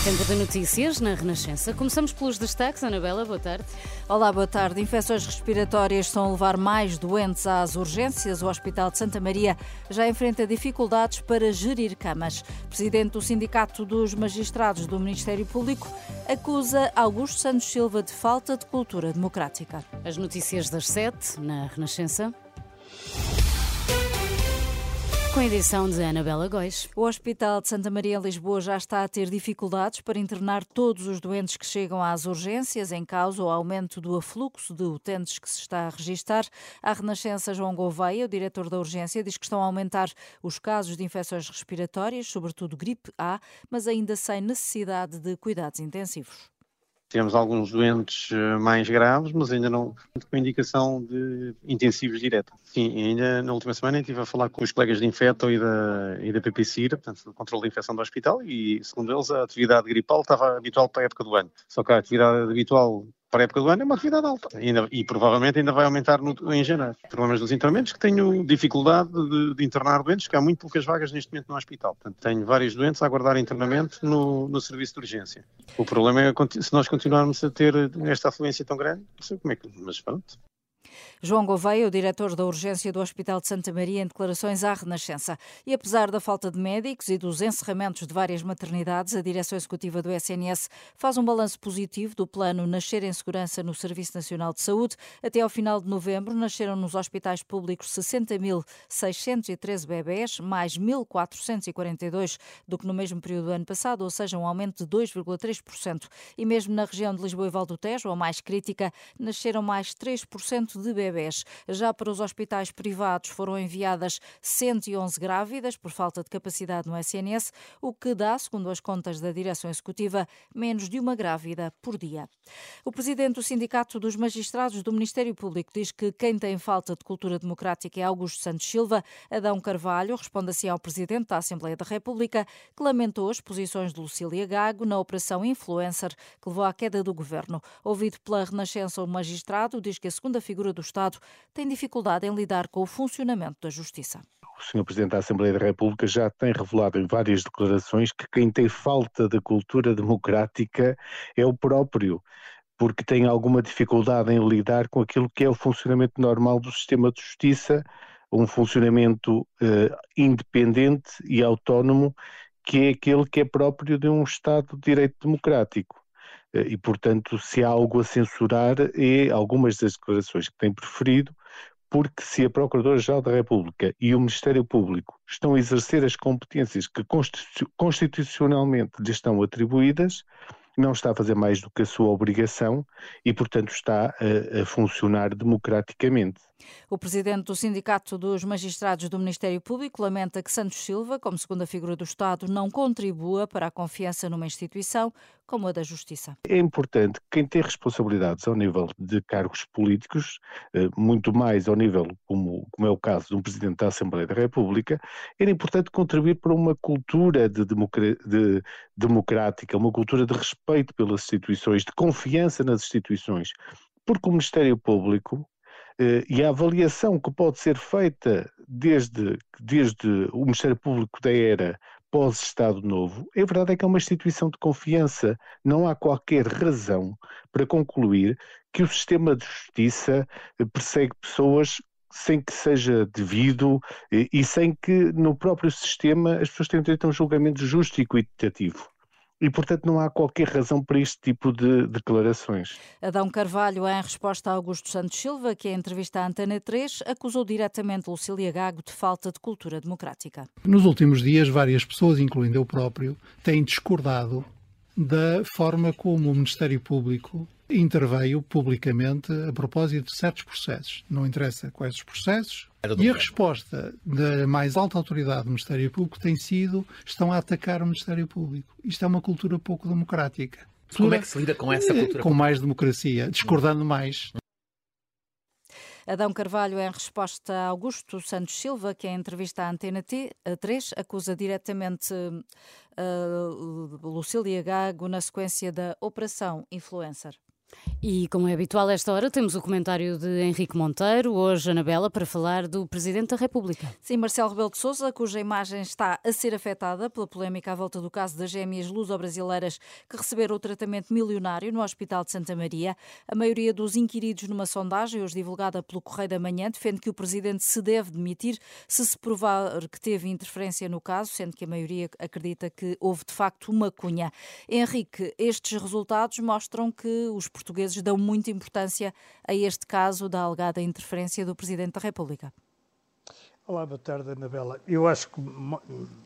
É tempo de notícias na Renascença. Começamos pelos destaques. Anabela, boa tarde. Olá, boa tarde. Infecções respiratórias estão a levar mais doentes às urgências. O Hospital de Santa Maria já enfrenta dificuldades para gerir camas. Presidente do Sindicato dos Magistrados do Ministério Público acusa Augusto Santos Silva de falta de cultura democrática. As notícias das sete na Renascença com a edição de Anabela Góis. O Hospital de Santa Maria em Lisboa já está a ter dificuldades para internar todos os doentes que chegam às urgências, em causa o aumento do afluxo de utentes que se está a registrar. A Renascença João Gouveia, o diretor da urgência, diz que estão a aumentar os casos de infecções respiratórias, sobretudo gripe A, mas ainda sem necessidade de cuidados intensivos. Temos alguns doentes eh, mais graves, mas ainda não com indicação de intensivos direto. Sim, ainda na última semana estive a falar com os colegas de Infeto e da, e da PPCIR, portanto, do controle de infecção do hospital, e segundo eles a atividade gripal estava habitual para a época do ano. Só que a atividade habitual para a época do ano é uma atividade alta e, ainda, e provavelmente ainda vai aumentar no, em janeiro. Problemas dos internamentos que tenho dificuldade de, de, internar doentes, que há muito poucas vagas neste momento no hospital. Portanto, tenho vários doentes a aguardar internamento no, no serviço de urgência. O problema é se nós continuarmos a ter esta afluência tão grande, não sei como é que, mas pronto, João Gouveia, o diretor da urgência do Hospital de Santa Maria, em declarações à Renascença. E apesar da falta de médicos e dos encerramentos de várias maternidades, a direção executiva do SNS faz um balanço positivo do plano Nascer em Segurança no Serviço Nacional de Saúde. Até ao final de novembro, nasceram nos hospitais públicos 60.613 bebés, mais 1.442 do que no mesmo período do ano passado, ou seja, um aumento de 2,3%. E mesmo na região de Lisboa e Val do Tejo, a mais crítica, nasceram mais 3% de bebés. Já para os hospitais privados foram enviadas 111 grávidas por falta de capacidade no SNS, o que dá, segundo as contas da direção executiva, menos de uma grávida por dia. O presidente do Sindicato dos Magistrados do Ministério Público diz que quem tem falta de cultura democrática é Augusto Santos Silva. Adão Carvalho responde assim ao presidente da Assembleia da República, que lamentou as posições de Lucília Gago na operação Influencer, que levou à queda do governo. Ouvido pela Renascença, o magistrado diz que a segunda figura do Estado tem dificuldade em lidar com o funcionamento da Justiça. O Sr. Presidente da Assembleia da República já tem revelado em várias declarações que quem tem falta de cultura democrática é o próprio porque tem alguma dificuldade em lidar com aquilo que é o funcionamento normal do sistema de justiça, um funcionamento eh, independente e autónomo, que é aquele que é próprio de um Estado de direito democrático. Eh, e, portanto, se há algo a censurar é algumas das declarações que tem preferido, porque se a Procuradora-Geral da República e o Ministério Público estão a exercer as competências que constitucionalmente lhes estão atribuídas, não está a fazer mais do que a sua obrigação e, portanto, está a, a funcionar democraticamente. O presidente do Sindicato dos Magistrados do Ministério Público lamenta que Santos Silva, como segunda figura do Estado, não contribua para a confiança numa instituição como a da Justiça. É importante que quem tem responsabilidades ao nível de cargos políticos, eh, muito mais ao nível, como, como é o caso de um Presidente da Assembleia da República, era importante contribuir para uma cultura de, de democrática, uma cultura de respeito pelas instituições, de confiança nas instituições porque o Ministério Público eh, e a avaliação que pode ser feita desde, desde o Ministério Público da era pós-Estado Novo, é verdade é que é uma instituição de confiança. Não há qualquer razão para concluir que o sistema de justiça eh, persegue pessoas sem que seja devido eh, e sem que no próprio sistema as pessoas tenham direito a um julgamento justo e equitativo e, portanto, não há qualquer razão para este tipo de declarações. Adão Carvalho, em resposta a Augusto Santos Silva, que em entrevista à Antena 3 acusou diretamente Lucília Gago de falta de cultura democrática. Nos últimos dias, várias pessoas, incluindo eu próprio, têm discordado da forma como o Ministério Público interveio publicamente a propósito de certos processos. Não interessa quais os processos, E a resposta da mais alta autoridade do Ministério Público tem sido estão a atacar o Ministério Público. Isto é uma cultura pouco democrática. Como é que se lida com essa cultura? Com mais democracia, discordando mais. Adão Carvalho, em resposta a Augusto Santos Silva, que em entrevista à Antena T, a 3, acusa diretamente uh, Lucília Gago na sequência da Operação Influencer. E, como é habitual a esta hora, temos o comentário de Henrique Monteiro, hoje, Anabela, para falar do Presidente da República. Sim, Marcelo Rebelo de Sousa, cuja imagem está a ser afetada pela polémica à volta do caso das gêmeas luso-brasileiras que receberam o tratamento milionário no Hospital de Santa Maria. A maioria dos inquiridos numa sondagem, hoje divulgada pelo Correio da Manhã, defende que o Presidente se deve demitir se se provar que teve interferência no caso, sendo que a maioria acredita que houve, de facto, uma cunha. Henrique, estes resultados mostram que os portugueses dão muita importância a este caso da alegada interferência do Presidente da República. Olá, boa tarde, Anabela. Eu acho que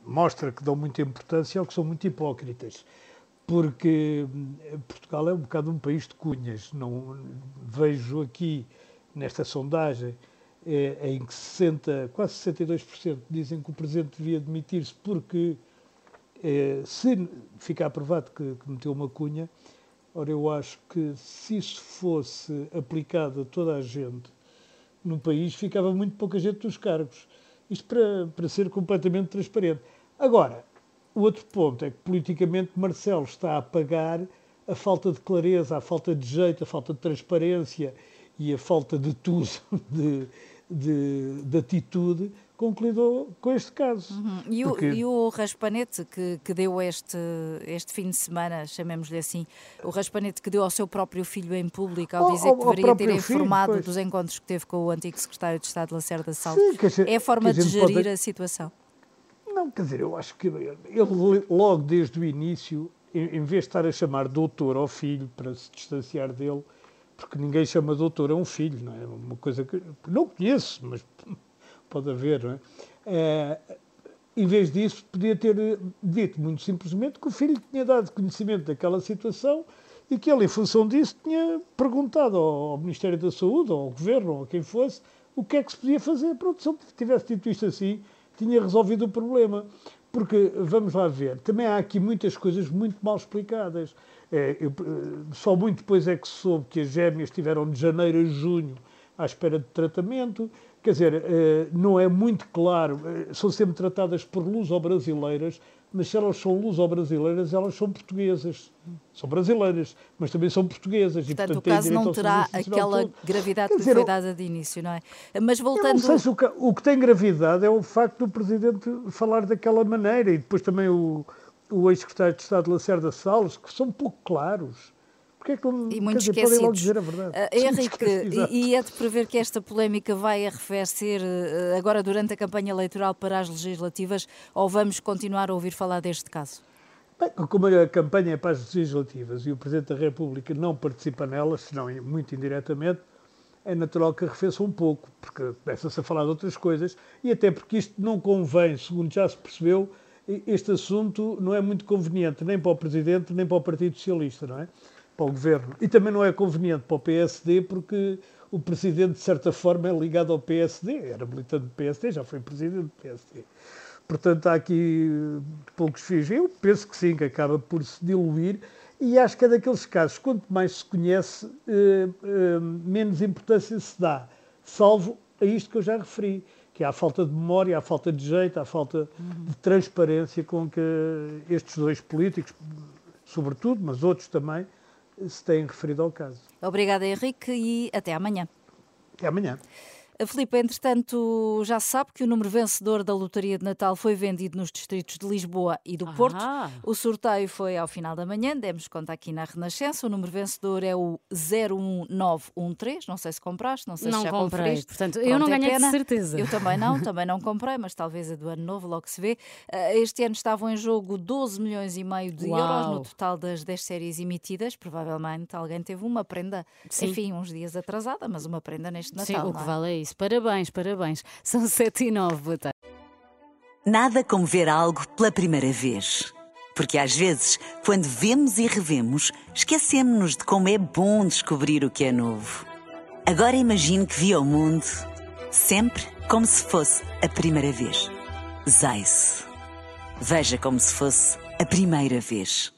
mostra que dão muita importância ou que são muito hipócritas, porque hum, Portugal é um bocado um país de cunhas. Não vejo aqui nesta sondagem é, em que 60, quase 62% dizem que o Presidente devia demitir-se porque é, se ficar provado que, que meteu uma cunha, Ora, eu acho que se isso fosse aplicado a toda a gente no país, ficava muito pouca gente nos cargos. Isto para, para ser completamente transparente. Agora, o outro ponto é que politicamente Marcelo está a pagar a falta de clareza, a falta de jeito, a falta de transparência e a falta de tudo, de, de, de atitude concluído com este caso. Uhum. E, Porque... o, e, o, raspanete que, que deu este, este fim de semana, chamemos-lhe assim, o raspanete que deu ao seu próprio filho em público ao dizer que deveria ter informado filho, dos encontros que teve com o antigo secretário de Estado, Lacerda Salles, é a forma a de gerir pode... a situação? Não, quer dizer, eu acho que ele, logo desde o início, em, em vez de estar a chamar doutor ao filho para se distanciar dele, porque ninguém chama doutor a um filho, não é? Uma coisa que não conheço, mas pode haver, não é? é? em vez disso, podia ter dito muito simplesmente que o filho tinha dado conhecimento daquela situação e que ele, em função disso, tinha perguntado ao Ministério da Saúde, ou ao Governo, ou a quem fosse, o que é que se podia fazer. Pronto, se ele tivesse dito isto assim, tinha resolvido o problema. Porque, vamos lá ver, também há aqui muitas coisas muito mal explicadas. É, eu, só muito depois é que se soube que as gêmeas tiveram de janeiro a junho à espera de tratamento. Quer dizer, eh, não é muito claro, eh, são sempre tratadas por luso-brasileiras, mas se elas são luso-brasileiras, elas são portuguesas. São brasileiras, mas também são portuguesas. Portanto, e, portanto o caso não terá aquela todo. gravidade Quer que dizer, foi dada de início, não é? Mas voltando... não sei se o, que, o que tem gravidade é o facto do Presidente falar daquela maneira e depois também o, o ex-secretário de Estado Lacerda Salles, que são pouco claros. Porque é que e muito dizer, esquecidos. logo dizer a verdade. Uh, Henrique, e, e, é de prever que esta polémica vai arrefecer uh, agora durante a campanha eleitoral para as legislativas ou vamos continuar a ouvir falar deste caso? Bem, como a campanha é para as legislativas e o Presidente da República não participa nelas, senão muito indiretamente, é natural que arrefeça um pouco, porque começa-se a falar de outras coisas e até porque isto não convém, segundo já se percebeu, este assunto não é muito conveniente nem para o Presidente nem para o Partido Socialista, não é? Para o governo. E também não é conveniente para o PSD, porque o presidente, de certa forma, é ligado ao PSD, era militante do PSD, já foi presidente do PSD. Portanto, há aqui poucos fios. Eu penso que sim, que acaba por se diluir, e acho que é daqueles casos, quanto mais se conhece, eh, eh, menos importância se dá, salvo a isto que eu já referi, que é a falta de memória, a falta de jeito, a falta de transparência com que estes dois políticos, sobretudo, mas outros também, se têm referido ao caso. Obrigada, Henrique, e até amanhã. Até amanhã. Filipe, entretanto, já sabe que o número vencedor da Lotaria de Natal foi vendido nos distritos de Lisboa e do Porto. O sorteio foi ao final da manhã, demos conta aqui na Renascença. O número vencedor é o 01913. Não sei se compraste, não sei não se já comprei. Conferiste. Portanto, Pronto, eu não é ganhei de certeza. Eu também não, também não comprei, mas talvez a do ano novo, logo se vê. Eh, este ano estavam em jogo 12 milhões e meio de Uau. euros no total das 10 séries emitidas. Provavelmente alguém teve uma prenda, Sim. enfim, uns dias atrasada, mas uma prenda neste Natal. Sim, o que é? vale é isso. Parabéns, parabéns. São sete e nove, boa tarde. Nada como ver algo pela primeira vez. Porque às vezes, quando vemos e revemos, esquecemos-nos de como é bom descobrir o que é novo. Agora imagine que viu o mundo sempre como se fosse a primeira vez. Zais. Veja como se fosse a primeira vez.